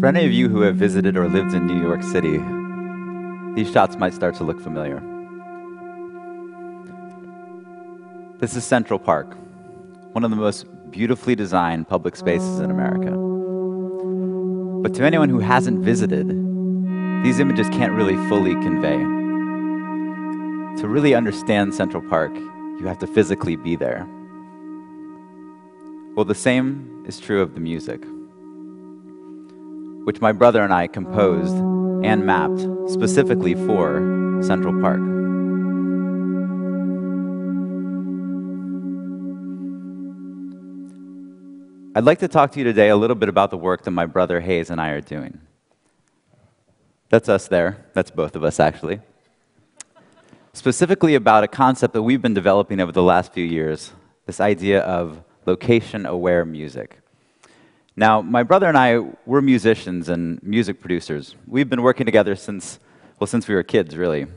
For any of you who have visited or lived in New York City, these shots might start to look familiar. This is Central Park, one of the most beautifully designed public spaces in America. But to anyone who hasn't visited, these images can't really fully convey. To really understand Central Park, you have to physically be there. Well, the same is true of the music which my brother and I composed and mapped specifically for Central Park. I'd like to talk to you today a little bit about the work that my brother Hayes and I are doing. That's us there. That's both of us, actually. Specifically, about a concept that we've been developing over the last few years this idea of location aware music. Now, my brother and I, we're musicians and music producers. We've been working together since, well, since we were kids, really.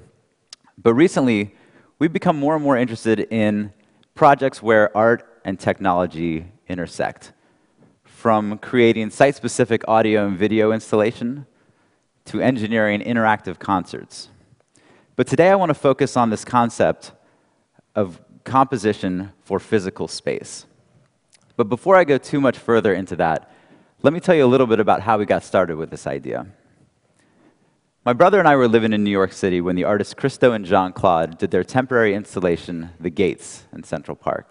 But recently, we've become more and more interested in projects where art and technology intersect. From creating site specific audio and video installation to engineering interactive concerts. But today, I want to focus on this concept of composition for physical space. But before I go too much further into that, let me tell you a little bit about how we got started with this idea. My brother and I were living in New York City when the artists Christo and Jeanne-Claude did their temporary installation, The Gates, in Central Park.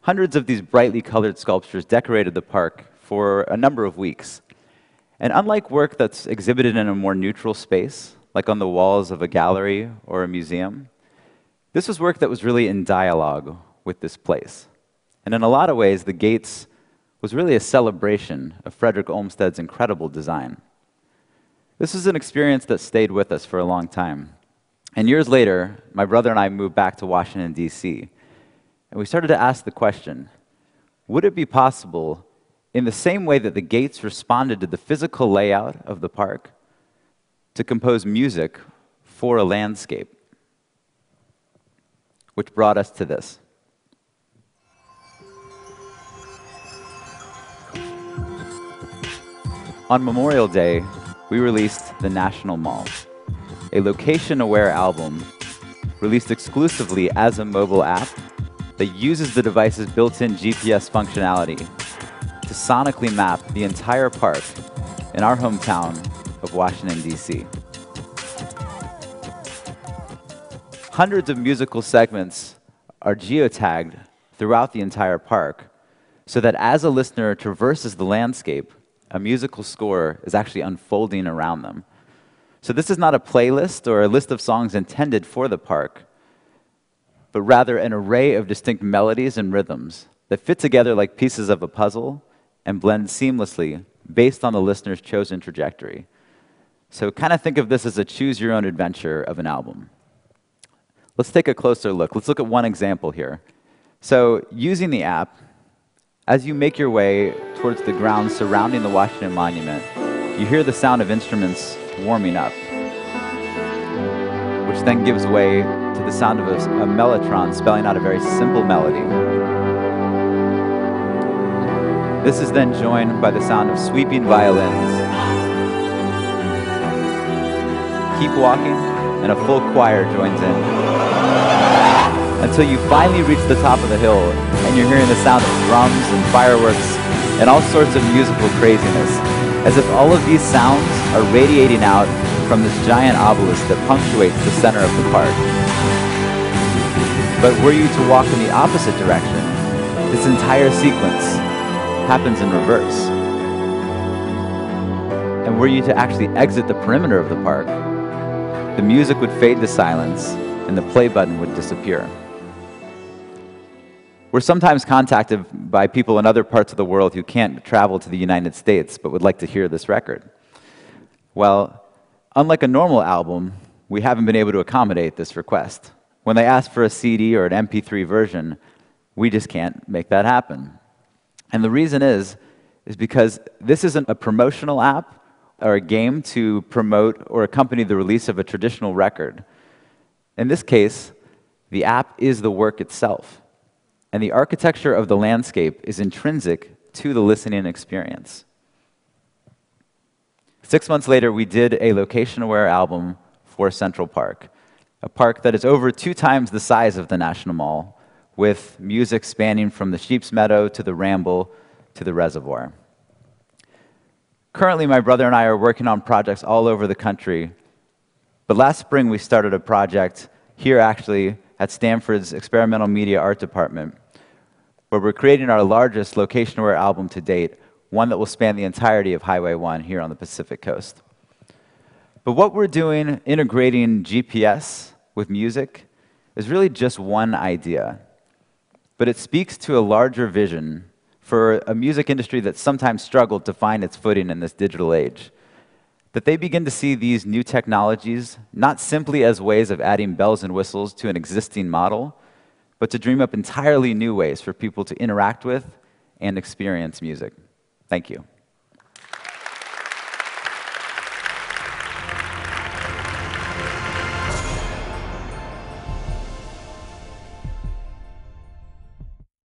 Hundreds of these brightly colored sculptures decorated the park for a number of weeks. And unlike work that's exhibited in a more neutral space, like on the walls of a gallery or a museum, this was work that was really in dialogue with this place. And in a lot of ways, the gates was really a celebration of Frederick Olmsted's incredible design. This was an experience that stayed with us for a long time. And years later, my brother and I moved back to Washington, D.C., and we started to ask the question would it be possible, in the same way that the gates responded to the physical layout of the park, to compose music for a landscape? Which brought us to this. On Memorial Day, we released The National Mall, a location aware album released exclusively as a mobile app that uses the device's built in GPS functionality to sonically map the entire park in our hometown of Washington, D.C. Hundreds of musical segments are geotagged throughout the entire park so that as a listener traverses the landscape, a musical score is actually unfolding around them. So, this is not a playlist or a list of songs intended for the park, but rather an array of distinct melodies and rhythms that fit together like pieces of a puzzle and blend seamlessly based on the listener's chosen trajectory. So, kind of think of this as a choose your own adventure of an album. Let's take a closer look. Let's look at one example here. So, using the app, as you make your way towards the ground surrounding the Washington Monument, you hear the sound of instruments warming up, which then gives way to the sound of a, a mellotron spelling out a very simple melody. This is then joined by the sound of sweeping violins. Keep walking, and a full choir joins in until you finally reach the top of the hill and you're hearing the sound of drums and fireworks and all sorts of musical craziness, as if all of these sounds are radiating out from this giant obelisk that punctuates the center of the park. But were you to walk in the opposite direction, this entire sequence happens in reverse. And were you to actually exit the perimeter of the park, the music would fade to silence and the play button would disappear. We're sometimes contacted by people in other parts of the world who can't travel to the United States but would like to hear this record. Well, unlike a normal album, we haven't been able to accommodate this request. When they ask for a CD or an MP3 version, we just can't make that happen. And the reason is, is because this isn't a promotional app or a game to promote or accompany the release of a traditional record. In this case, the app is the work itself and the architecture of the landscape is intrinsic to the listening experience. Six months later, we did a location aware album for Central Park, a park that is over two times the size of the National Mall, with music spanning from the Sheep's Meadow to the Ramble to the Reservoir. Currently, my brother and I are working on projects all over the country, but last spring we started a project here actually at Stanford's Experimental Media Art Department, where we're creating our largest location aware album to date, one that will span the entirety of Highway 1 here on the Pacific Coast. But what we're doing, integrating GPS with music, is really just one idea. But it speaks to a larger vision for a music industry that sometimes struggled to find its footing in this digital age. That they begin to see these new technologies not simply as ways of adding bells and whistles to an existing model, but to dream up entirely new ways for people to interact with and experience music. Thank you.